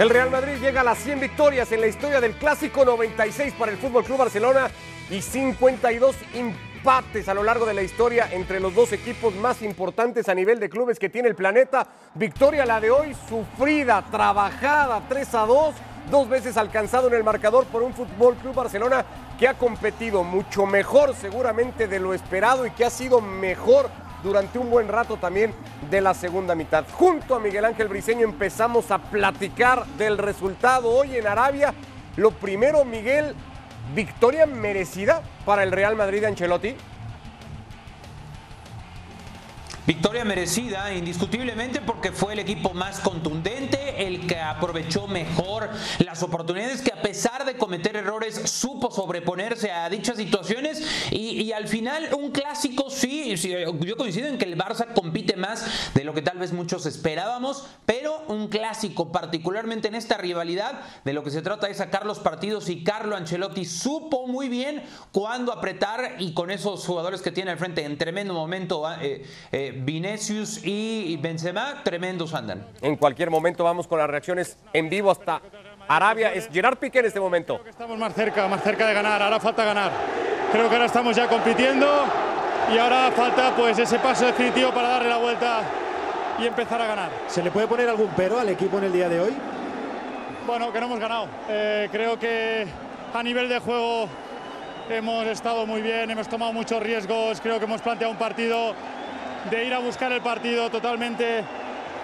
El Real Madrid llega a las 100 victorias en la historia del Clásico 96 para el Fútbol Club Barcelona y 52 empates a lo largo de la historia entre los dos equipos más importantes a nivel de clubes que tiene el planeta. Victoria la de hoy, sufrida, trabajada, 3 a 2, dos veces alcanzado en el marcador por un Fútbol Club Barcelona que ha competido mucho mejor seguramente de lo esperado y que ha sido mejor durante un buen rato también de la segunda mitad. Junto a Miguel Ángel Briceño empezamos a platicar del resultado hoy en Arabia. Lo primero, Miguel, victoria merecida para el Real Madrid de Ancelotti. Victoria merecida, indiscutiblemente, porque fue el equipo más contundente, el que aprovechó mejor las oportunidades, que a pesar de cometer errores supo sobreponerse a dichas situaciones y, al final un clásico sí, yo coincido en que el Barça compite más de lo que tal vez muchos esperábamos, pero un clásico, particularmente en esta rivalidad, de lo que se trata es sacar los partidos y Carlo Ancelotti supo muy bien cuándo apretar y con esos jugadores que tiene al frente en tremendo momento. Eh, eh, Vinicius y Benzema, tremendos andan. En cualquier momento vamos con las reacciones en vivo hasta Arabia. Es Gerard Piqué en este momento. estamos más cerca, más cerca de ganar. Ahora falta ganar. Creo que ahora estamos ya compitiendo y ahora falta pues ese paso definitivo para darle la vuelta y empezar a ganar. ¿Se le puede poner algún pero al equipo en el día de hoy? Bueno, que no hemos ganado. Eh, creo que a nivel de juego hemos estado muy bien, hemos tomado muchos riesgos, creo que hemos planteado un partido de ir a buscar el partido totalmente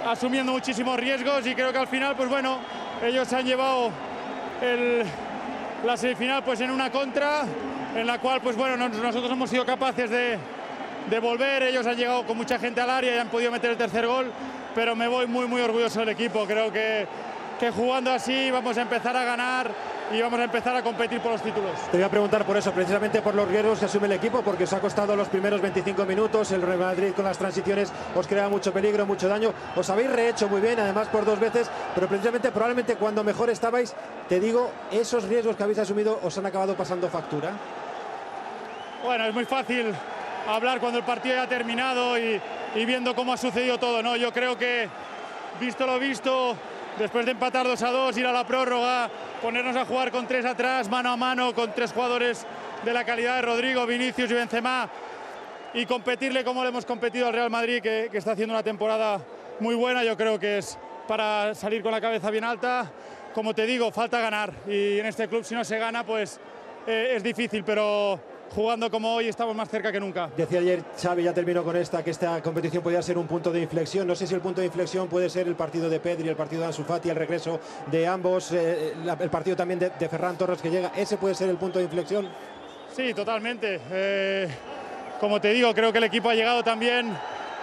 asumiendo muchísimos riesgos y creo que al final, pues bueno, ellos han llevado la semifinal pues en una contra en la cual pues bueno, nosotros hemos sido capaces de, de volver, ellos han llegado con mucha gente al área y han podido meter el tercer gol, pero me voy muy muy orgulloso del equipo, creo que, que jugando así vamos a empezar a ganar y vamos a empezar a competir por los títulos. Te voy a preguntar por eso, precisamente por los riesgos que asume el equipo, porque os ha costado los primeros 25 minutos, el Real Madrid con las transiciones os crea mucho peligro, mucho daño, os habéis rehecho muy bien, además por dos veces, pero precisamente probablemente cuando mejor estabais, te digo, esos riesgos que habéis asumido os han acabado pasando factura. Bueno, es muy fácil hablar cuando el partido ya ha terminado y, y viendo cómo ha sucedido todo, ¿no? Yo creo que, visto lo visto, después de empatar 2 a 2, ir a la prórroga, ponernos a jugar con tres atrás, mano a mano, con tres jugadores de la calidad de Rodrigo, Vinicius y Benzema, y competirle como le hemos competido al Real Madrid, que, está haciendo una temporada muy buena, yo creo que es para salir con la cabeza bien alta. Como te digo, falta ganar, y en este club si no se gana, pues eh, es difícil, pero jugando como hoy estamos más cerca que nunca. Decía ayer Xavi, ya terminó con esta, que esta competición podía ser un punto de inflexión. No sé si el punto de inflexión puede ser el partido de Pedri, el partido de Ansu Fati, el regreso de ambos, eh, el partido también de, Ferran Torres que llega. ¿Ese puede ser el punto de inflexión? Sí, totalmente. Eh, como te digo, creo que el equipo ha llegado también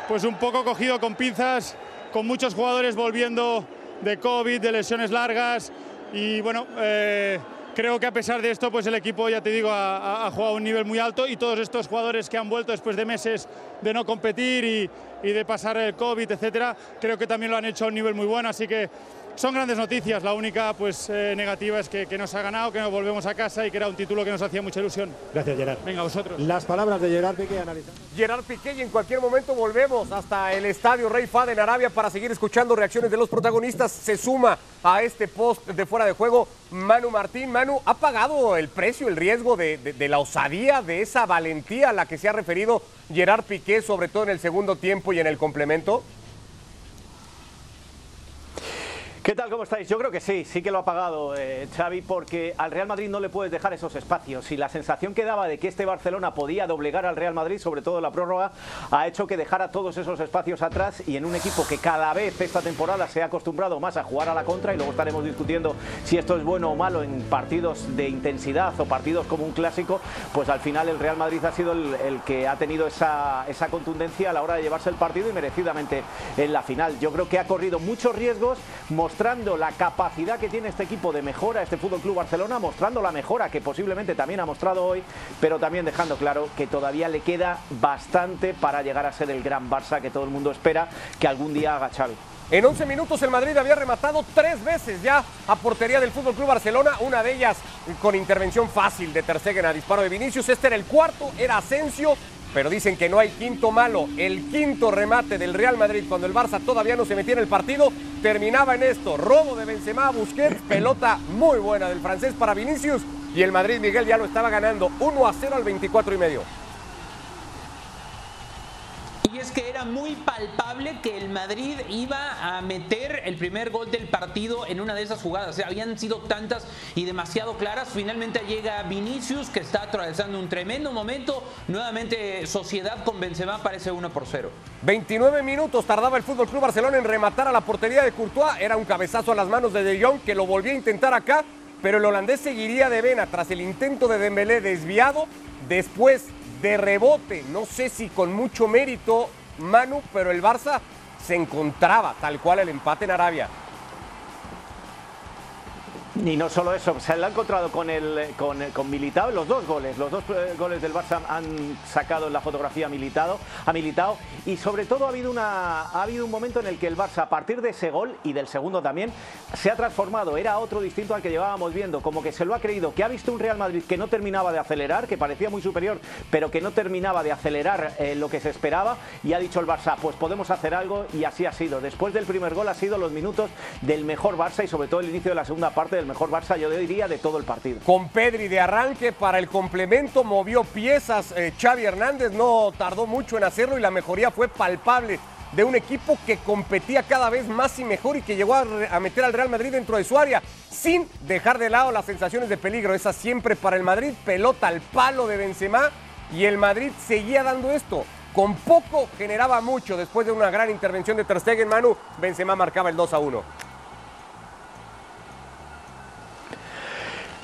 pues un poco cogido con pinzas, con muchos jugadores volviendo de COVID, de lesiones largas y bueno... Eh, creo que a pesar de esto, pues el equipo, ya te digo, ha, jugado a un nivel muy alto y todos estos jugadores que han vuelto después de meses de no competir y, y de pasar el COVID, etcétera, creo que también lo han hecho a un nivel muy bueno. Así que son grandes noticias. La única pues eh, negativa es que, que, nos ha ganado, que nos volvemos a casa y que era un título que nos hacía mucha ilusión. Gracias, Gerard. Venga, vosotros. Las palabras de Gerard Piqué analizando. Gerard Piqué y en cualquier momento volvemos hasta el estadio Rey Fad en Arabia para seguir escuchando reacciones de los protagonistas. Se suma a este post de fuera de juego Manu Martín. Manu, ¿ha pagado el precio, el riesgo de, de la osadía, de esa valentía a la que se ha referido Gerard Piqué, sobre todo en el segundo tiempo y en el complemento? ¿Qué tal? ¿Cómo estáis? Yo creo que sí, sí que lo ha pagado eh, Xavi porque al Real Madrid no le puedes dejar esos espacios y la sensación que daba de que este Barcelona podía doblegar al Real Madrid, sobre todo la prórroga, ha hecho que dejara todos esos espacios atrás y en un equipo que cada vez esta temporada se ha acostumbrado más a jugar a la contra y luego estaremos discutiendo si esto es bueno o malo en partidos de intensidad o partidos como un clásico, pues al final el Real Madrid ha sido el, que ha tenido esa, esa contundencia a la hora de llevarse el partido y merecidamente en la final. Yo creo que ha corrido muchos riesgos, la capacidad que tiene este equipo de mejora, este Fútbol Club Barcelona, mostrando la mejora que posiblemente también ha mostrado hoy, pero también dejando claro que todavía le queda bastante para llegar a ser el gran Barça que todo el mundo espera que algún día haga Xavi. En 11 minutos el Madrid había rematado tres veces ya a portería del Fútbol Club Barcelona, una de ellas con intervención fácil de Ter Stegen a disparo de Vinicius. Este era el cuarto, era Asensio, pero dicen que no hay quinto malo. El quinto remate del Real Madrid cuando el Barça todavía no se metía en el partido terminaba en esto. Robo de Benzema a Busquets, pelota muy buena del francés para Vinicius y el Madrid Miguel ya lo estaba ganando 1 a 0 al 24 y medio. Y es que era muy palpable que el Madrid iba a meter el primer gol del partido en una de esas jugadas. Habían sido tantas y demasiado claras. Finalmente llega Vinicius, que está atravesando un tremendo momento. Nuevamente Sociedad con Benzema parece 1 por 0. 29 minutos tardaba el Fútbol Club Barcelona en rematar a la portería de Courtois. Era un cabezazo a las manos de De Jong que lo volvía a intentar acá, pero el holandés seguiría de vena tras el intento de Dembélé desviado. Después de rebote, no sé si con mucho mérito, Manu, pero el Barça se encontraba tal cual el empate en Arabia. Y no solo eso, se le ha encontrado con el con, con Militao los dos goles. Los dos eh, goles del Barça han sacado en la fotografía Militado, a Militao. Y sobre todo ha habido, una, ha habido un momento en el que el Barça, a partir de ese gol y del segundo también, se ha transformado. Era otro distinto al que llevábamos viendo. Como que se lo ha creído, que ha visto un Real Madrid que no terminaba de acelerar, que parecía muy superior, pero que no terminaba de acelerar eh, lo que se esperaba. Y ha dicho el Barça, pues podemos hacer algo. Y así ha sido. Después del primer gol ha sido los minutos del mejor Barça y sobre todo el inicio de la segunda parte del mejor Barça, yo diría, de todo el partido. Con Pedri de arranque para el complemento, movió piezas. eh, Xavi Hernández no tardó mucho en hacerlo y la mejoría fue palpable de un equipo que competía cada vez más y mejor y que llegó a meter al Real Madrid dentro de su área sin dejar de lado las sensaciones de peligro. Esa siempre para el Madrid, pelota al palo de Benzema y el Madrid seguía dando esto. Con poco generaba mucho después de una gran intervención de Ter Stegen, Manu, Benzema marcaba el 2 a 1.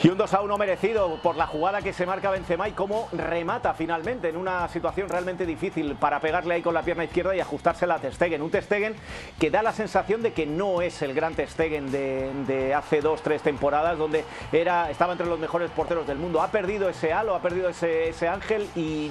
Y un 2 a 1 merecido por la jugada que se marca Benzema y cómo remata finalmente en una situación realmente difícil para pegarle ahí con la pierna izquierda y ajustársela a Ter Stegen. Un Ter Stegen que da la sensación de que no es el gran Ter Stegen de, de hace dos, tres temporadas donde era, estaba entre los mejores porteros del mundo. Ha perdido ese halo, ha perdido ese, ese ángel y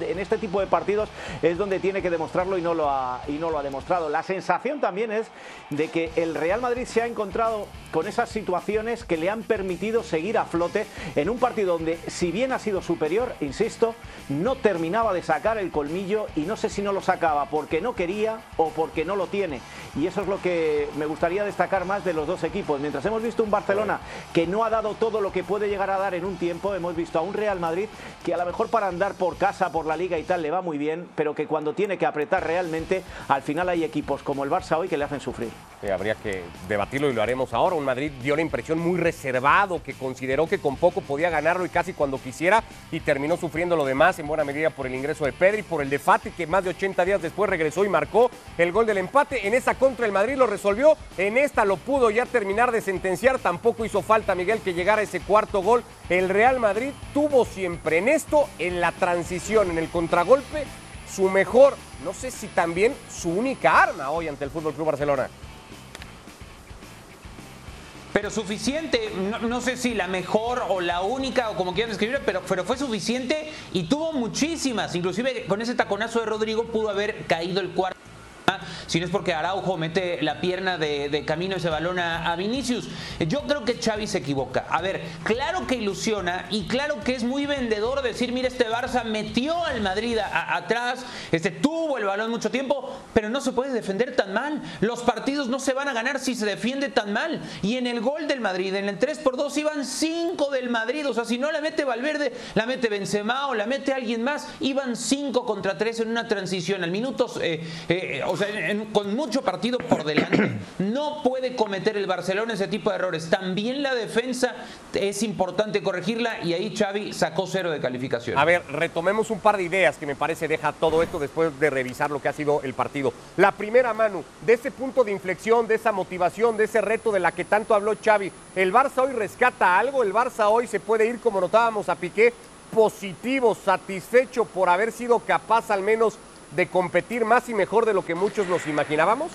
en este tipo de partidos es donde tiene que demostrarlo y no, lo ha, y no lo ha demostrado. La sensación también es de que el Real Madrid se ha encontrado con esas situaciones que le han permitido seguir a flote en un partido donde, si bien ha sido superior, insisto, no terminaba de sacar el colmillo y no sé si no lo sacaba porque no quería o porque no lo tiene. Y eso es lo que me gustaría destacar más de los dos equipos. Mientras hemos visto un Barcelona que no ha dado todo lo que puede llegar a dar en un tiempo, hemos visto a un Real Madrid que a lo mejor para andar por casa, por la liga y tal, le va muy bien, pero que cuando tiene que apretar realmente, al final hay equipos como el Barça hoy que le hacen sufrir. Sí, habría que debatirlo y lo haremos ahora. Un Madrid dio la impresión muy reservado, que consideró que con poco podía ganarlo y casi cuando quisiera, y terminó sufriendo lo demás en buena medida por el ingreso de Pedri, por el de Fati, que más de 80 días después regresó y marcó el gol del empate. En esa contra el Madrid lo resolvió, en esta lo pudo ya terminar de sentenciar. Tampoco hizo falta Miguel que llegara ese cuarto gol. El Real Madrid tuvo siempre en esto, en la transición, en el contragolpe, su mejor, no sé si también su única arma hoy ante el Fútbol Club Barcelona. Pero suficiente, no, no sé si la mejor o la única o como quieran describirla, pero, pero fue suficiente y tuvo muchísimas. Inclusive con ese taconazo de Rodrigo pudo haber caído el cuarto. Si no es porque Araujo mete la pierna de, camino ese balón a, Vinicius. Yo creo que Xavi se equivoca. A ver, claro que ilusiona y claro que es muy vendedor decir, mira, este Barça metió al Madrid atrás, este tuvo el balón mucho tiempo, pero no se puede defender tan mal. Los partidos no se van a ganar si se defiende tan mal. Y en el gol del Madrid, en el 3 por 2 iban 5 del Madrid. O sea, si no la mete Valverde, la mete Benzema o la mete alguien más, iban 5 contra 3 en una transición. Al minutos, eh, eh, o sea, con mucho partido por delante. No puede cometer el Barcelona ese tipo de errores. También la defensa es importante corregirla y ahí Xavi sacó cero de calificación. A ver, retomemos un par de ideas que me parece deja todo esto después de revisar lo que ha sido el partido. La primera, Manu, de ese punto de inflexión, de esa motivación, de ese reto de la que tanto habló Xavi, ¿el Barça hoy rescata algo? ¿El Barça hoy se puede ir, como notábamos a Piqué, positivo, satisfecho por haber sido capaz al menos de competir más y mejor de lo que muchos nos imaginábamos?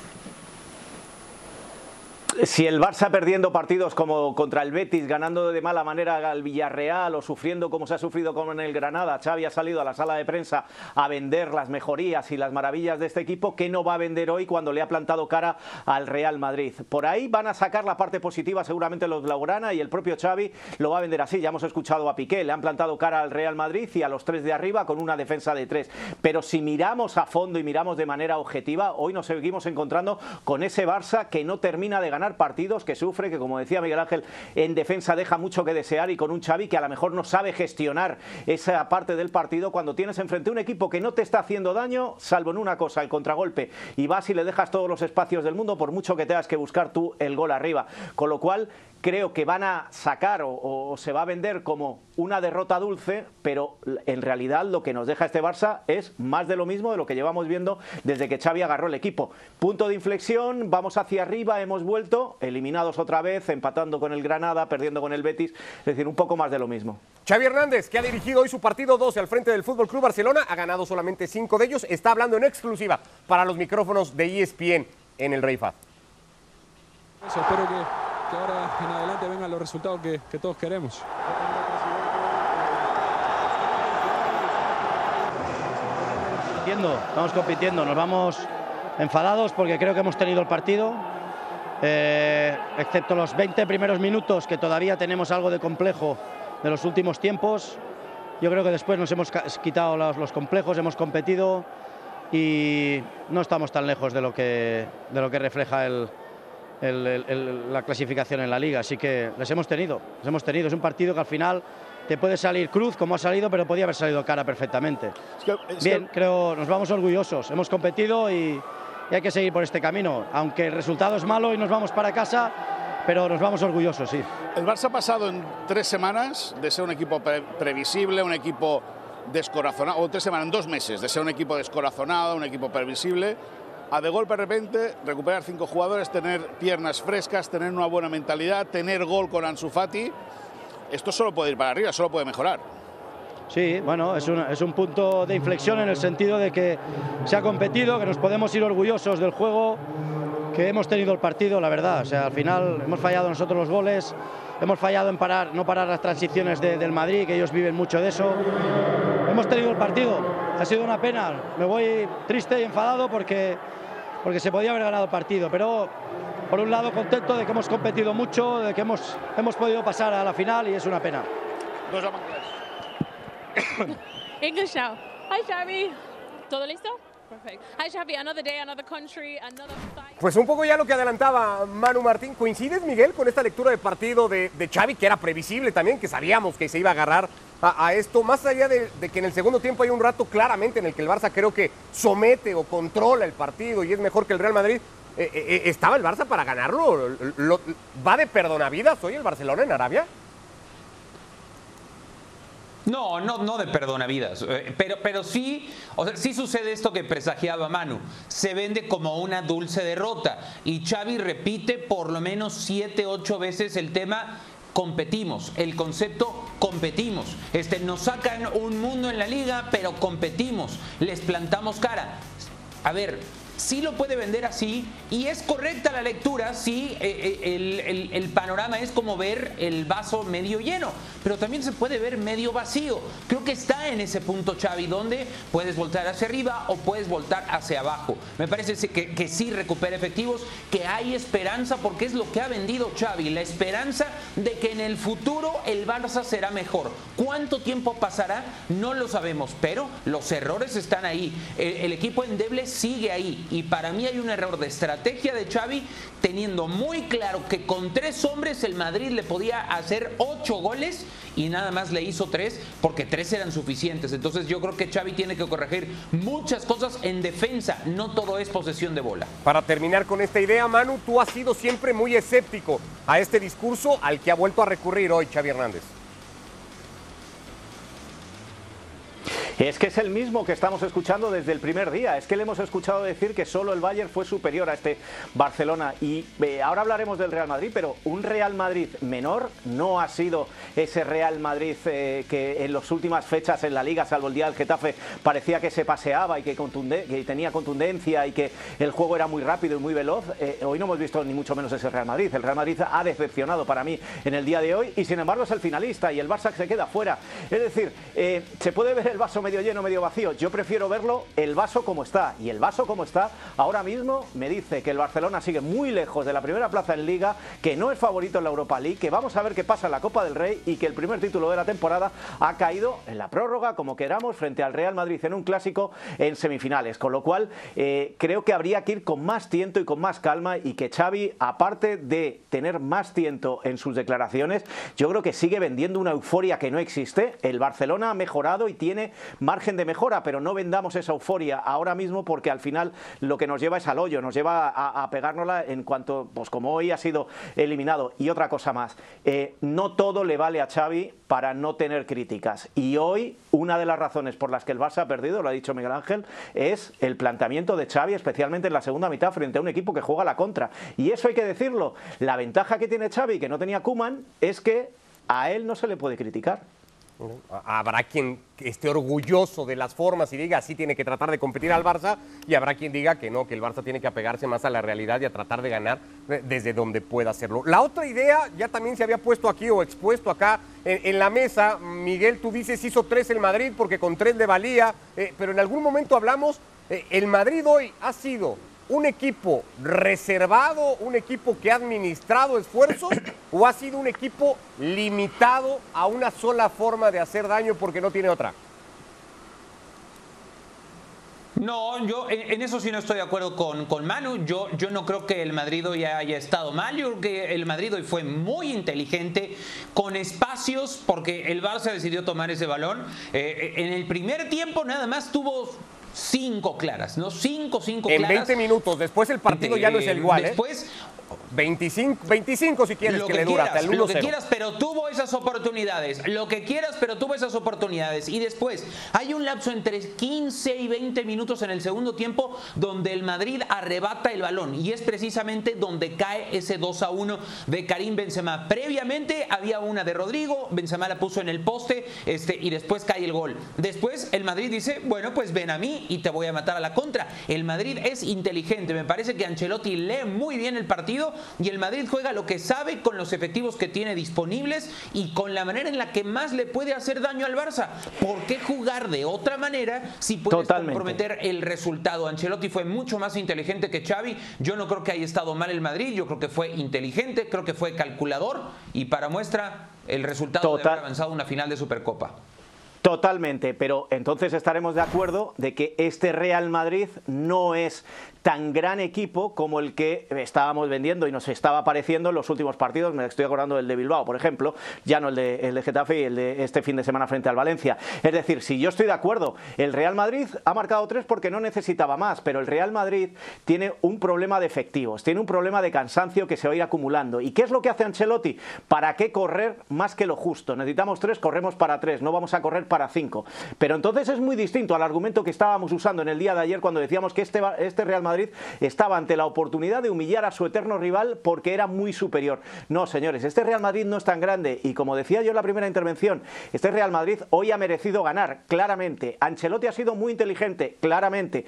Si el Barça perdiendo partidos como contra el Betis, ganando de mala manera al Villarreal o sufriendo como se ha sufrido con el Granada, Xavi ha salido a la sala de prensa a vender las mejorías y las maravillas de este equipo, ¿qué no va a vender hoy cuando le ha plantado cara al Real Madrid? Por ahí van a sacar la parte positiva seguramente los Blaugrana y el propio Xavi lo va a vender así. Ya hemos escuchado a Piqué, le han plantado cara al Real Madrid y a los tres de arriba con una defensa de tres. Pero si miramos a fondo y miramos de manera objetiva, hoy nos seguimos encontrando con ese Barça que no termina de ganar partidos, que sufre, que como decía Miguel Ángel, en defensa deja mucho que desear y con un Xavi que a lo mejor no sabe gestionar esa parte del partido cuando tienes enfrente un equipo que no te está haciendo daño, salvo en una cosa, el contragolpe, y vas y le dejas todos los espacios del mundo por mucho que tengas que buscar tú el gol arriba. Con lo cual, creo que van a sacar o, se va a vender como una derrota dulce, pero en realidad lo que nos deja este Barça es más de lo mismo de lo que llevamos viendo desde que Xavi agarró el equipo. Punto de inflexión, vamos hacia arriba, hemos vuelto, eliminados otra vez, empatando con el Granada, perdiendo con el Betis, es decir, un poco más de lo mismo. Xavi Hernández, que ha dirigido hoy su partido 12 al frente del Fútbol Club Barcelona, ha ganado solamente 5 de ellos, está hablando en exclusiva para los micrófonos de ESPN en el Rey espero que que ahora en adelante vengan los resultados que, todos queremos. Estamos compitiendo, nos vamos enfadados porque creo que hemos tenido el partido, eh, excepto los 20 primeros minutos que todavía tenemos algo de complejo de los últimos tiempos. Yo creo que después nos hemos quitado los, los complejos, hemos competido y no estamos tan lejos de lo que, de lo que refleja el, la clasificación en la liga. Así que les hemos tenido, les hemos tenido. Es un partido que al final te puede salir cruz como ha salido, pero podía haber salido cara perfectamente. Bien, creo, nos vamos orgullosos. Hemos competido y, hay que seguir por este camino. Aunque el resultado es malo y nos vamos para casa, pero nos vamos orgullosos, sí. El Barça ha pasado en tres semanas de ser un equipo previsible, un equipo descorazonado, o tres semanas, en dos meses, de ser un equipo descorazonado, un equipo previsible, a de golpe de repente recuperar cinco jugadores, tener piernas frescas, tener una buena mentalidad, tener gol con Ansu Fati, esto solo puede ir para arriba, solo puede mejorar. Sí, bueno, es un, es un punto de inflexión en el sentido de que se ha competido, que nos podemos ir orgullosos del juego, que hemos tenido el partido, la verdad. O sea, al final hemos fallado nosotros los goles, hemos fallado en parar, no parar las transiciones del Madrid, que ellos viven mucho de eso. Hemos tenido el partido, ha sido una pena. Me voy triste y enfadado porque porque se podía haber ganado el partido, pero por un lado contento de que hemos competido mucho, de que hemos, hemos podido pasar a la final y es una pena. English now. Hi Xavi. ¿Todo listo? Perfect. Hi Xavi, another day, another country, another fight. Pues un poco ya lo que adelantaba Manu Martín. ¿Coincides, Miguel, con esta lectura de partido de, de Xavi, que era previsible también, que sabíamos que se iba a agarrar a, esto, más allá de, que en el segundo tiempo hay un rato claramente en el que el Barça creo que somete o controla el partido y es mejor que el Real Madrid. Eh, eh, eh, ¿Estaba el Barça para ganarlo? ¿Va de perdonavidas hoy el Barcelona en Arabia? No, no, no de perdonavidas, pero, pero sí, o sea, sí sucede esto que presagiaba Manu, se vende como una dulce derrota y Xavi repite por lo menos siete, ocho veces el tema competimos. El concepto competimos. Este, nos sacan un mundo en la liga, pero competimos. Les plantamos cara. A ver, sí lo puede vender así y es correcta la lectura si eh, eh, el, panorama es como ver el vaso medio lleno, pero también se puede ver medio vacío. Creo que está en ese punto Xavi donde puedes voltar hacia arriba o puedes voltar hacia abajo. Me parece que, que sí recupera efectivos, que hay esperanza porque es lo que ha vendido Xavi, la esperanza de que en el futuro el Barça será mejor. ¿Cuánto tiempo pasará? No lo sabemos, pero los errores están ahí. el, el equipo endeble sigue ahí y para mí hay un error de estrategia de Xavi teniendo muy claro que con tres hombres el Madrid le podía hacer ocho goles y nada más le hizo tres porque tres eran suficientes. Entonces yo creo que Xavi tiene que corregir muchas cosas en defensa, no todo es posesión de bola. Para terminar con esta idea, Manu, tú has sido siempre muy escéptico a este discurso al que ha vuelto a recurrir hoy Xavi Hernández. Es que es el mismo que estamos escuchando desde el primer día. Es que le hemos escuchado decir que solo el Bayern fue superior a este Barcelona. Y eh, ahora hablaremos del Real Madrid, pero un Real Madrid menor no ha sido ese Real Madrid eh, que en las últimas fechas en la Liga, salvo el día del Getafe, parecía que se paseaba y que, tenía contundencia y que el juego era muy rápido y muy veloz. Eh, hoy no hemos visto ni mucho menos ese Real Madrid. El Real Madrid ha decepcionado para mí en el día de hoy y sin embargo es el finalista y el Barça se queda fuera. Es decir, se puede ver el vaso medio lleno, medio vacío. Yo prefiero verlo el vaso como está. Y el vaso como está ahora mismo me dice que el Barcelona sigue muy lejos de la primera plaza en Liga, que no es favorito en la Europa League, que vamos a ver qué pasa en la Copa del Rey y que el primer título de la temporada ha caído en la prórroga, como queramos, frente al Real Madrid en un clásico en semifinales. Con lo cual, eh, creo que habría que ir con más tiento y con más calma y que Xavi, aparte de tener más tiento en sus declaraciones, yo creo que sigue vendiendo una euforia que no existe. El Barcelona ha mejorado y tiene margen de mejora, pero no vendamos esa euforia ahora mismo porque al final lo que nos lleva es al hoyo, nos lleva a, a pegárnosla en cuanto, pues como hoy ha sido eliminado. Y otra cosa más, eh, no todo le vale a Xavi para no tener críticas. Y hoy una de las razones por las que el Barça ha perdido, lo ha dicho Miguel Ángel, es el planteamiento de Xavi, especialmente en la segunda mitad frente a un equipo que juega la contra. Y eso hay que decirlo. La ventaja que tiene Xavi, que no tenía Kuman, es que a él no se le puede criticar. Habrá quien esté orgulloso de las formas y diga así tiene que tratar de competir al Barça y habrá quien diga que no, que el Barça tiene que apegarse más a la realidad y a tratar de ganar eh, desde donde pueda hacerlo. La otra idea ya también se había puesto aquí o expuesto acá en, la mesa. Miguel, tú dices hizo tres el Madrid porque con tres le valía, eh, pero en algún momento hablamos, eh, el Madrid hoy ha sido un equipo reservado, un equipo que ha administrado esfuerzos o ha sido un equipo limitado a una sola forma de hacer daño porque no tiene otra? No, yo en, eso sí no estoy de acuerdo con, con Manu. Yo, yo no creo que el Madrid hoy haya estado mal. Yo creo que el Madrid hoy fue muy inteligente, con espacios, porque el Barça decidió tomar ese balón. Eh, en el primer tiempo nada más tuvo cinco claras, ¿no? Cinco, cinco en claras. En 20 minutos. Después el partido ya no es el igual. ¿eh? Después, 25, 25 si quieres lo que, que le dura, quieras, hasta el Lo que quieras, pero tuvo esas oportunidades. Lo que quieras, pero tuvo esas oportunidades. Y después, hay un lapso entre 15 y 20 minutos en el segundo tiempo donde el Madrid arrebata el balón. Y es precisamente donde cae ese 2 a 1 de Karim Benzema. Previamente había una de Rodrigo, Benzema la puso en el poste este, y después cae el gol. Después el Madrid dice, bueno, pues ven a mí y te voy a matar a la contra. El Madrid es inteligente. Me parece que Ancelotti lee muy bien el partido y el Madrid juega lo que sabe con los efectivos que tiene disponibles y con la manera en la que más le puede hacer daño al Barça. ¿Por qué jugar de otra manera si puedes comprometer el resultado? Ancelotti fue mucho más inteligente que Xavi. Yo no creo que haya estado mal el Madrid, yo creo que fue inteligente, creo que fue calculador y para muestra el resultado de haber avanzado una final de Supercopa. Totalmente, pero entonces estaremos de acuerdo de que este Real Madrid no es tan gran equipo como el que estábamos vendiendo y nos estaba apareciendo en los últimos partidos. Me estoy acordando del de Bilbao, por ejemplo, ya no el de, el Getafe y el de este fin de semana frente al Valencia. Es decir, si yo estoy de acuerdo, el Real Madrid ha marcado tres porque no necesitaba más, pero el Real Madrid tiene un problema de efectivos, tiene un problema de cansancio que se va a ir acumulando. ¿Y qué es lo que hace Ancelotti? ¿Para qué correr más que lo justo? Necesitamos tres, corremos para tres, no vamos a correr para cinco. Pero entonces es muy distinto al argumento que estábamos usando en el día de ayer cuando decíamos que este, este Real Madrid estaba ante la oportunidad de humillar a su eterno rival porque era muy superior. No, señores, este Real Madrid no es tan grande y como decía yo en la primera intervención, este Real Madrid hoy ha merecido ganar, claramente. Ancelotti ha sido muy inteligente, claramente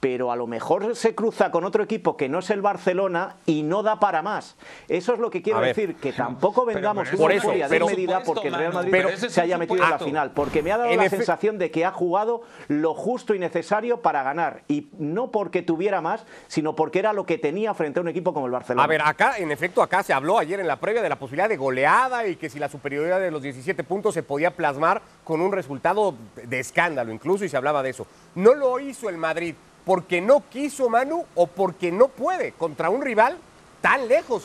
pero a lo mejor se cruza con otro equipo que no es el Barcelona y no da para más. Eso es lo que quiero decir, que tampoco vengamos por eso, de medida porque el Real Madrid se haya metido en la final, porque me ha dado la sensación de que ha jugado lo justo y necesario para ganar y no porque tuviera más, sino porque era lo que tenía frente a un equipo como el Barcelona. A ver, acá, en efecto, acá se habló ayer en la previa de la posibilidad de goleada y que si la superioridad de los 17 puntos se podía plasmar con un resultado de escándalo incluso y se hablaba de eso. No lo hizo el Madrid porque no quiso Manu o porque no puede contra un rival tan lejos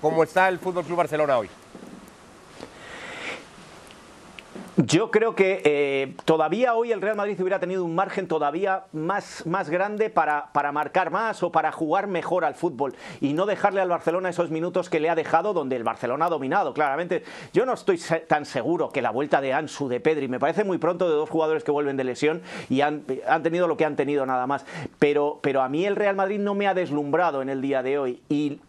como está el Fútbol Club Barcelona hoy. Yo creo que eh, todavía hoy el Real Madrid hubiera tenido un margen todavía más, más grande para, para marcar más o para jugar mejor al fútbol y no dejarle al Barcelona esos minutos que le ha dejado donde el Barcelona ha dominado, claramente. Yo no estoy tan seguro que la vuelta de Ansu, de Pedri, me parece muy pronto de dos jugadores que vuelven de lesión y han, han tenido lo que han tenido nada más. Pero, pero a mí el Real Madrid no me ha deslumbrado en el día de hoy y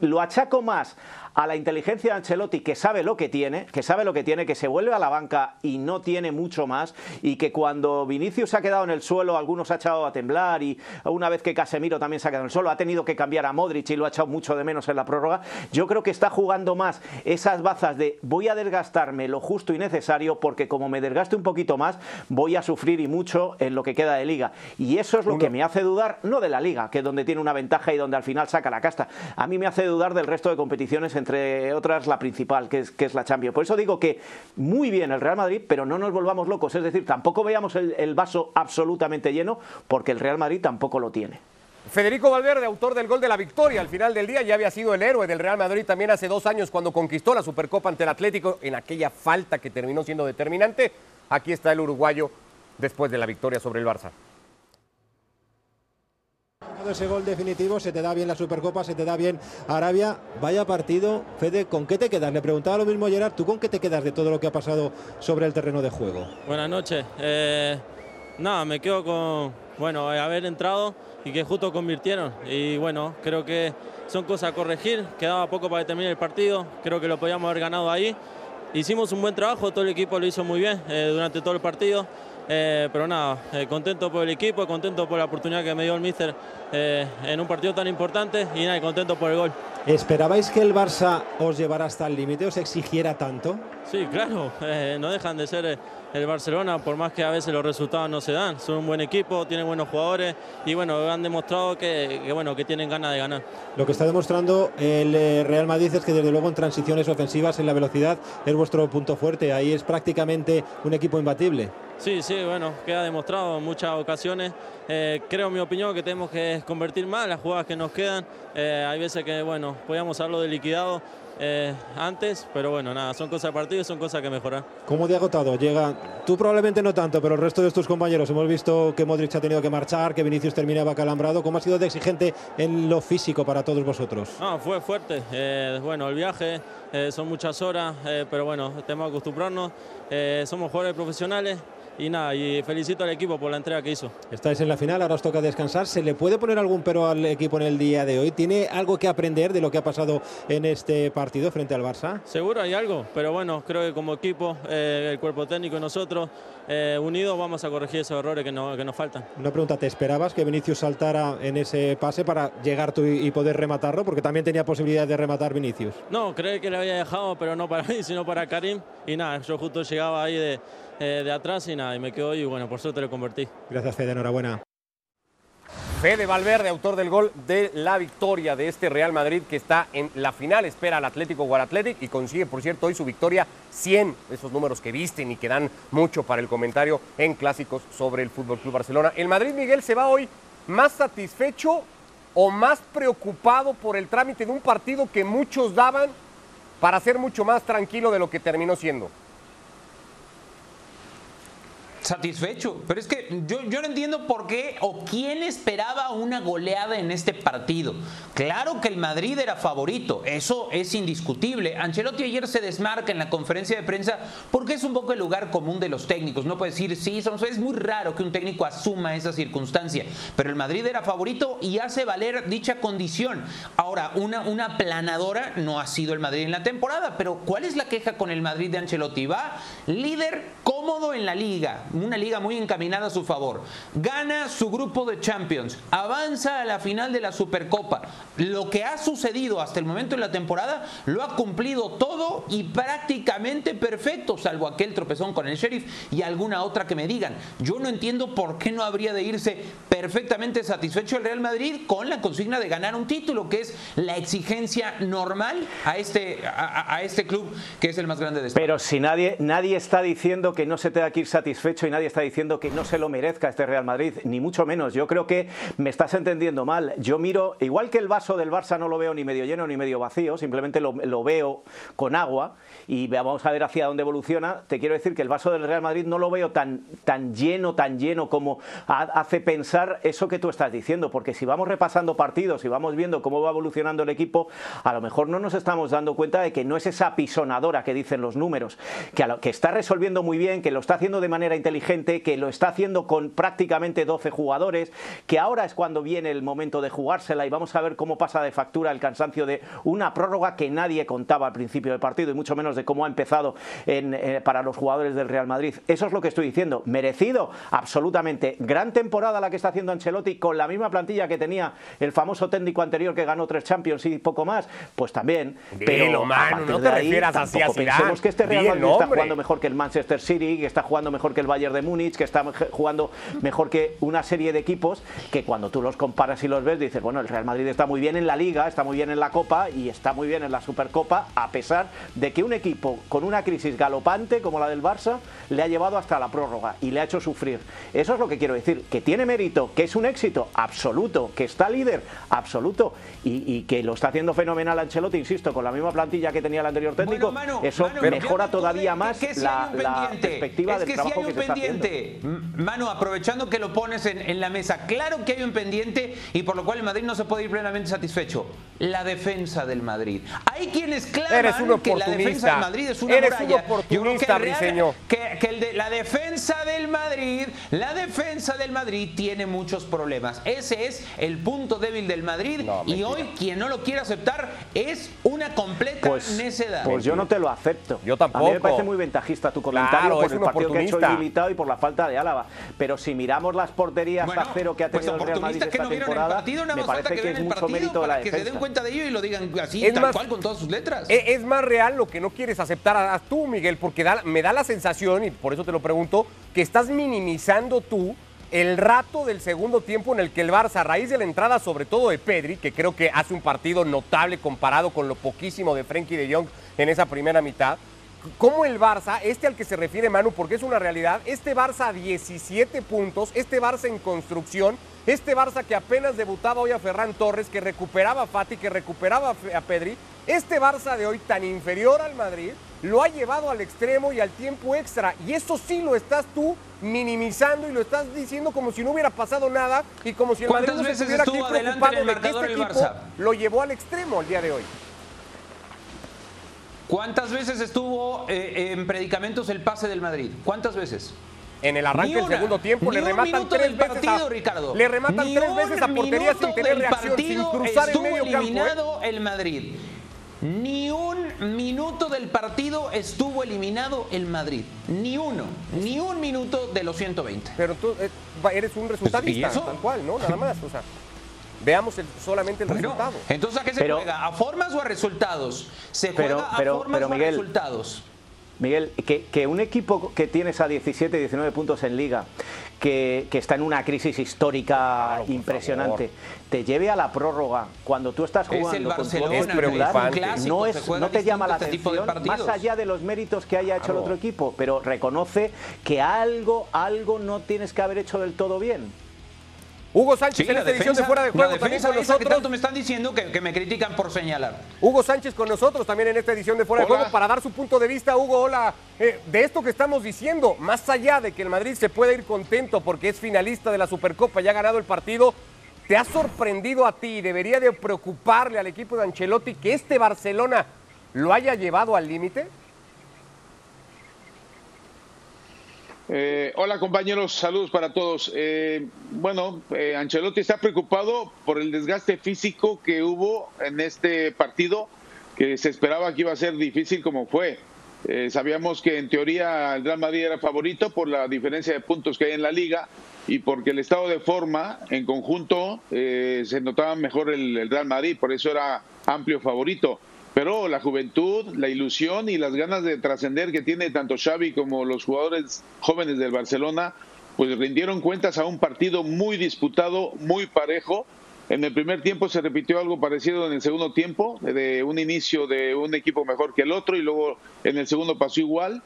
lo achaco más a la inteligencia de Ancelotti que sabe lo que tiene, que sabe lo que tiene, que se vuelve a la banca y no tiene mucho más y que cuando Vinicius se ha quedado en el suelo, algunos ha echado a temblar y una vez que Casemiro también se ha quedado en el suelo, ha tenido que cambiar a Modric y lo ha echado mucho de menos en la prórroga, yo creo que está jugando más esas bazas de voy a desgastarme lo justo y necesario porque como me desgaste un poquito más, voy a sufrir y mucho en lo que queda de liga. Y eso es lo que me hace dudar, no de la liga, que es donde tiene una ventaja y donde al final saca la casta, a mí me hace dudar del resto de competiciones en entre otras la principal, que es, que es la Champions. Por eso digo que muy bien el Real Madrid, pero no nos volvamos locos, es decir, tampoco veamos el, el vaso absolutamente lleno, porque el Real Madrid tampoco lo tiene. Federico Valverde, autor del gol de la victoria al final del día, ya había sido el héroe del Real Madrid también hace dos años cuando conquistó la Supercopa ante el Atlético en aquella falta que terminó siendo determinante. Aquí está el uruguayo después de la victoria sobre el Barça. Ese gol definitivo, se te da bien la Supercopa, se te da bien Arabia. Vaya partido, Fede, ¿con qué te quedas? Le preguntaba lo mismo Gerard, ¿tú con qué te quedas de todo lo que ha pasado sobre el terreno de juego? Buenas noches. Eh, nada, me quedo con bueno, haber entrado y que justo convirtieron. Y bueno, creo que son cosas a corregir. Quedaba poco para terminar el partido. Creo que lo podíamos haber ganado ahí. Hicimos un buen trabajo, todo el equipo lo hizo muy bien eh, durante todo el partido. Eh, pero nada, eh, contento por el equipo, contento por la oportunidad que me dio el míster eh, en un partido tan importante y nada, contento por el gol. ¿Esperabais que el Barça os llevara hasta el límite, os exigiera tanto? Sí, claro, eh, no dejan de ser el Barcelona, por más que a veces los resultados no se dan. Son un buen equipo, tienen buenos jugadores y bueno, han demostrado que, que, bueno, que tienen ganas de ganar. Lo que está demostrando el Real Madrid es que desde luego en transiciones ofensivas, en la velocidad, es vuestro punto fuerte. Ahí es prácticamente un equipo imbatible. Sí, sí, bueno, queda demostrado en muchas ocasiones. Eh, creo, en mi opinión, que tenemos que convertir más las jugadas que nos quedan. Eh, hay veces que, bueno, podíamos haberlo de liquidado eh, antes, pero bueno, nada, son cosas de partido y son cosas que mejorar. ¿Cómo te ha agotado? Llega, tú probablemente no tanto, pero el resto de tus compañeros hemos visto que Modric ha tenido que marchar, que Vinicius terminaba calambrado. ¿Cómo ha sido de exigente en lo físico para todos vosotros? No, fue fuerte. Eh, bueno, el viaje eh, son muchas horas, pero bueno, tenemos que acostumbrarnos. somos jugadores profesionales y nada, y felicito al equipo por la entrega que hizo. Estáis en la final, ahora os toca descansar. ¿Se le puede poner algún pero al equipo en el día de hoy? ¿Tiene algo que aprender de lo que ha pasado en este partido frente al Barça? Seguro hay algo, pero bueno, creo que como equipo, eh, el cuerpo técnico y nosotros, eh, unidos, vamos a corregir esos errores que, no, que nos faltan. Una pregunta, ¿te esperabas que Vinicius saltara en ese pase para llegar tú y poder rematarlo? Porque también tenía posibilidad de rematar Vinicius. No, creo que le había dejado, pero no para mí, sino para Karim. Y nada, yo justo llegaba ahí de eh, de atrás y nada, y me quedo y bueno, por suerte lo convertí. Gracias Fede, enhorabuena. Fede Valverde, autor del gol de la victoria de este Real Madrid que está en la final, espera al Atlético Guarathletic y consigue, por cierto, hoy su victoria 100, esos números que visten y que dan mucho para el comentario en clásicos sobre el Fútbol Club Barcelona. El Madrid Miguel se va hoy más satisfecho o más preocupado por el trámite de un partido que muchos daban para ser mucho más tranquilo de lo que terminó siendo satisfecho. Pero es que yo, yo, no entiendo por qué o quién esperaba una goleada en este partido. Claro que el Madrid era favorito, eso es indiscutible. Ancelotti ayer se desmarca en la conferencia de prensa porque es un poco el lugar común de los técnicos. No puede decir, sí, es muy raro que un técnico asuma esa circunstancia. Pero el Madrid era favorito y hace valer dicha condición. Ahora, una, una planadora no ha sido el Madrid en la temporada, pero ¿cuál es la queja con el Madrid de Ancelotti? Va líder cómodo en la liga una liga muy encaminada a su favor. Gana su grupo de Champions, avanza a la final de la Supercopa. Lo que ha sucedido hasta el momento en la temporada lo ha cumplido todo y prácticamente perfecto, salvo aquel tropezón con el sheriff y alguna otra que me digan. Yo no entiendo por qué no habría de irse perfectamente satisfecho el Real Madrid con la consigna de ganar un título, que es la exigencia normal a este, a, este club que es el más grande de España. Pero si nadie, nadie está diciendo que no se tenga que ir satisfecho y nadie está diciendo que no se lo merezca este Real Madrid, ni mucho menos. Yo creo que me estás entendiendo mal. Yo miro, igual que el vaso del Barça no lo veo ni medio lleno ni medio vacío, simplemente lo, lo veo con agua y vamos a ver hacia dónde evoluciona. Te quiero decir que el vaso del Real Madrid no lo veo tan, tan lleno, tan lleno como hace pensar eso que tú estás diciendo, porque si vamos repasando partidos y vamos viendo cómo va evolucionando el equipo, a lo mejor no nos estamos dando cuenta de que no es esa pisonadora que dicen los números, que, que está resolviendo muy bien, que lo está haciendo de manera inteligente, que lo está haciendo con prácticamente 12 jugadores, que ahora es cuando viene el momento de jugársela y vamos a ver cómo pasa de factura el cansancio de una prórroga que nadie contaba al principio del partido y mucho menos de cómo ha empezado eh, para los jugadores del Real Madrid. Eso es lo que estoy diciendo. Merecido, absolutamente. Gran temporada la que está haciendo Ancelotti con la misma plantilla que tenía el famoso técnico anterior que ganó tres Champions y poco más. Pues también. pero no te refieras así a pensemos que este Real Madrid está jugando mejor que el Manchester City, que está jugando mejor que el Bayern de Múnich, que está jugando mejor que una serie de equipos que cuando tú los comparas y los ves dices, bueno, el Real Madrid está muy bien en la Liga, está muy bien en la Copa y está muy bien en la Supercopa, a pesar de que un equipo con una crisis galopante como la del Barça le ha llevado hasta la prórroga y le ha hecho sufrir. Eso es lo que quiero decir, que tiene mérito, que es un éxito absoluto, que está líder absoluto y, que lo está haciendo fenomenal Ancelotti, insisto, con la misma plantilla que tenía el anterior técnico, eso mejora todavía más la, perspectiva del trabajo que, se está haciendo. Manu, aprovechando que lo pones en, la mesa, claro que hay un pendiente y por lo cual el Madrid no se puede ir plenamente satisfecho. La defensa del Madrid. Hay quienes claman que la defensa del Madrid es una Eres muralla. Un oportunista, que, que el de, la defensa del Madrid, la defensa del Madrid tiene muchos problemas. Ese es el punto débil del Madrid y hoy quien no lo quiere aceptar es una completa pues, necedad. Pues yo no te lo acepto. Yo tampoco. A mí me parece muy ventajista tu comentario por el partido que ha hecho limitado y por la falta de Álava. Pero si miramos las porterías a cero que ha pues tenido el Real Madrid esta que no temporada, partido, me parece que, que es mucho mérito de la defensa. Que se den cuenta de ello y lo digan así, es tal más, cual, con todas sus letras. Es, es más real lo que no quieres aceptar a, tú, Miguel, porque da, me da la sensación, y por eso te lo pregunto, que estás minimizando tú el rato del segundo tiempo en el que el Barça, a raíz de la entrada sobre todo de Pedri, que creo que hace un partido notable comparado con lo poquísimo de Frenkie de Jong en esa primera mitad, cómo el Barça, este al que se refiere Manu, porque es una realidad, este Barça a 17 puntos, este Barça en construcción, este Barça que apenas debutaba hoy a Ferran Torres, que recuperaba a Fati, que recuperaba a Pedri, este Barça de hoy tan inferior al Madrid, lo ha llevado al extremo y al tiempo extra. Y eso sí lo estás tú minimizando y lo estás diciendo como si no hubiera pasado nada y como si el Madrid no se estuviera aquí preocupado de que este equipo lo llevó al extremo el día de hoy. ¿Cuántas veces estuvo eh, en predicamentos el pase del Madrid? ¿Cuántas veces? En el arranque del segundo tiempo le rematan tres veces partido, Ricardo. Le rematan tres veces a portería sin tener reacción, sin cruzar el medio eliminado campo. ¿eh? el Madrid. Ni un minuto del partido estuvo eliminado el Madrid. Ni uno. Ni un minuto de los 120. Pero tú eh, eres un resultadista, tal cual, ¿no? Nada más. O sea, veamos solamente el resultado. Entonces, ¿a qué se juega? ¿A formas o a resultados? Se juega a formas o a resultados. Miguel, que, un equipo que tienes a 17, 19 puntos en liga, que, está en una crisis histórica impresionante, te lleve a la prórroga cuando tú estás jugando con tu es no, es, no te llama la este atención, más allá de los méritos que haya hecho el otro equipo, pero reconoce que algo, algo no tienes que haber hecho del todo bien. Hugo Sánchez en esta edición de Fuera de Juego también con nosotros. tanto me están diciendo que, me critican por señalar. Hugo Sánchez con nosotros también en esta edición de Fuera de Juego para dar su punto de vista. Hugo, hola. Eh, de esto que estamos diciendo, más allá de que el Madrid se pueda ir contento porque es finalista de la Supercopa y ha ganado el partido, ¿te ha sorprendido a ti y debería de preocuparle al equipo de Ancelotti que este Barcelona lo haya llevado al límite? Eh, hola compañeros, saludos para todos. Eh, bueno, eh, Ancelotti está preocupado por el desgaste físico que hubo en este partido, que se esperaba que iba a ser difícil como fue. sabíamos que en teoría el Real Madrid era favorito por la diferencia de puntos que hay en la liga y porque el estado de forma en conjunto se notaba mejor el Real Madrid, por eso era amplio favorito pero la juventud, la ilusión y las ganas de trascender que tiene tanto Xavi como los jugadores jóvenes del Barcelona, pues rindieron cuentas a un partido muy disputado, muy parejo. En el primer tiempo se repitió algo parecido en el segundo tiempo, de un inicio de un equipo mejor que el otro y luego en el segundo pasó igual.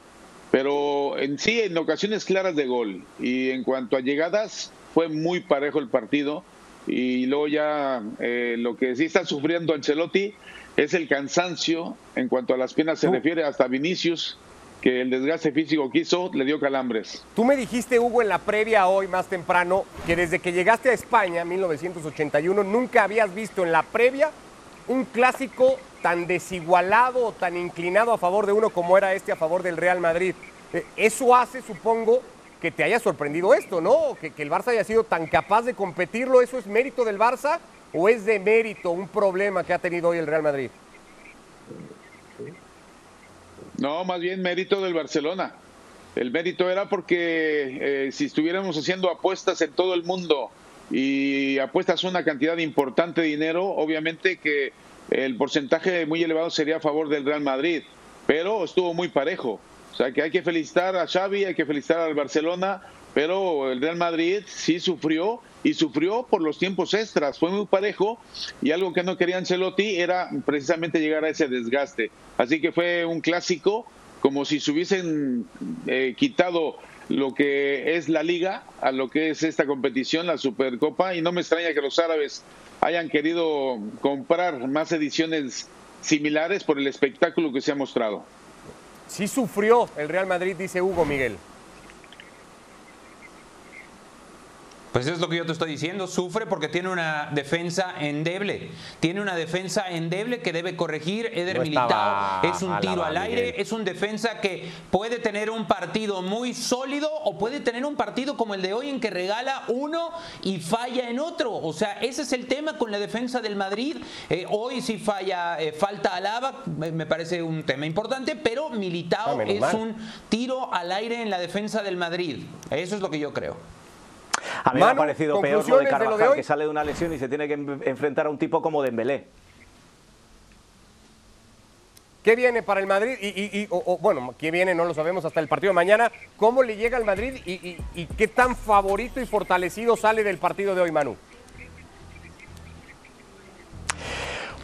pero en sí, en ocasiones claras de gol. Y en cuanto a llegadas, fue muy parejo el partido. Y luego ya eh, lo que sí está sufriendo Ancelotti es el cansancio en cuanto a las piernas se refiere, hasta Vinicius, que el desgaste físico que hizo le dio calambres. Tú me dijiste, Hugo, en la previa hoy más temprano, que desde que llegaste a España, 1981, nunca habías visto en la previa un clásico tan desigualado o tan inclinado a favor de uno como era este a favor del Real Madrid. Eh, Eso hace, supongo, que te haya sorprendido esto, ¿no? Que, que el Barça haya sido tan capaz de competirlo. ¿Eso es mérito del Barça o es de mérito un problema que ha tenido hoy el Real Madrid? No, más bien mérito del Barcelona. El mérito era porque eh, si estuviéramos haciendo apuestas en todo el mundo y apuestas una cantidad importante de dinero, obviamente que el porcentaje muy elevado sería a favor del Real Madrid, pero estuvo muy parejo. O sea que hay que felicitar a Xavi, hay que felicitar al Barcelona, pero el Real Madrid sí sufrió y sufrió por los tiempos extras, fue muy parejo y algo que no quería Ancelotti era precisamente llegar a ese desgaste. Así que fue un clásico como si se hubiesen eh, quitado lo que es la liga a lo que es esta competición, la Supercopa, y no me extraña que los árabes hayan querido comprar más ediciones similares por el espectáculo que se ha mostrado. Sí sufrió el Real Madrid, dice Hugo Miguel. Pues es lo que yo te estoy diciendo, sufre porque tiene una defensa endeble. Tiene una defensa endeble que debe corregir. Eder No Militao es un tiro al Miguel. aire, es un defensa que puede tener un partido muy sólido o puede tener un partido como el de hoy en que regala uno y falla en otro. O sea, ese es el tema con la defensa del Madrid. Eh, hoy sí falla, eh, falta Alaba, me parece un tema importante, pero Militao Ah, es mal. un tiro al aire en la defensa del Madrid. Eso es lo que yo creo. A mí me ha parecido peor lo de conclusiones de lo de Carvajal, que sale de una lesión y se tiene que en- enfrentar a un tipo como Dembélé. ¿Qué viene para el Madrid? Y, y- y- o- o, bueno, ¿qué viene? No lo sabemos hasta el partido de mañana. ¿Cómo le llega al Madrid y, y- y qué tan favorito y fortalecido sale del partido de hoy, Manu?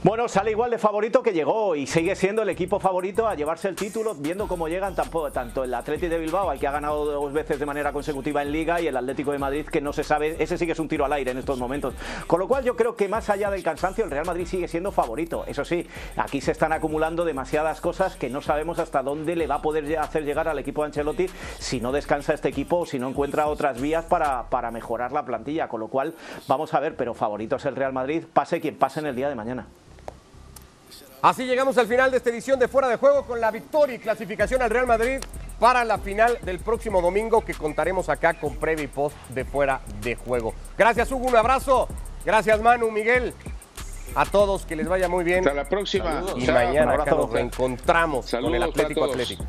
Bueno, sale igual de favorito que llegó y sigue siendo el equipo favorito a llevarse el título, viendo cómo llegan tampoco, tanto el Atlético de Bilbao, al que ha ganado dos veces de manera consecutiva en Liga, y el Atlético de Madrid, que no se sabe, ese sí que es un tiro al aire en estos momentos. Con lo cual yo creo que más allá del cansancio, el Real Madrid sigue siendo favorito. Eso sí, aquí se están acumulando demasiadas cosas que no sabemos hasta dónde le va a poder hacer llegar al equipo de Ancelotti si no descansa este equipo o si no encuentra otras vías para, para mejorar la plantilla. Con lo cual, vamos a ver, pero favorito es el Real Madrid, pase quien pase en el día de mañana. Así llegamos al final de esta edición de Fuera de Juego con la victoria y clasificación al Real Madrid para la final del próximo domingo que contaremos acá con previa y post de Fuera de Juego. Gracias Hugo, un abrazo. Gracias Manu, Miguel. A todos que les vaya muy bien. Hasta la próxima. Y Chao. mañana acá nos reencontramos con el Atlético. Atlético.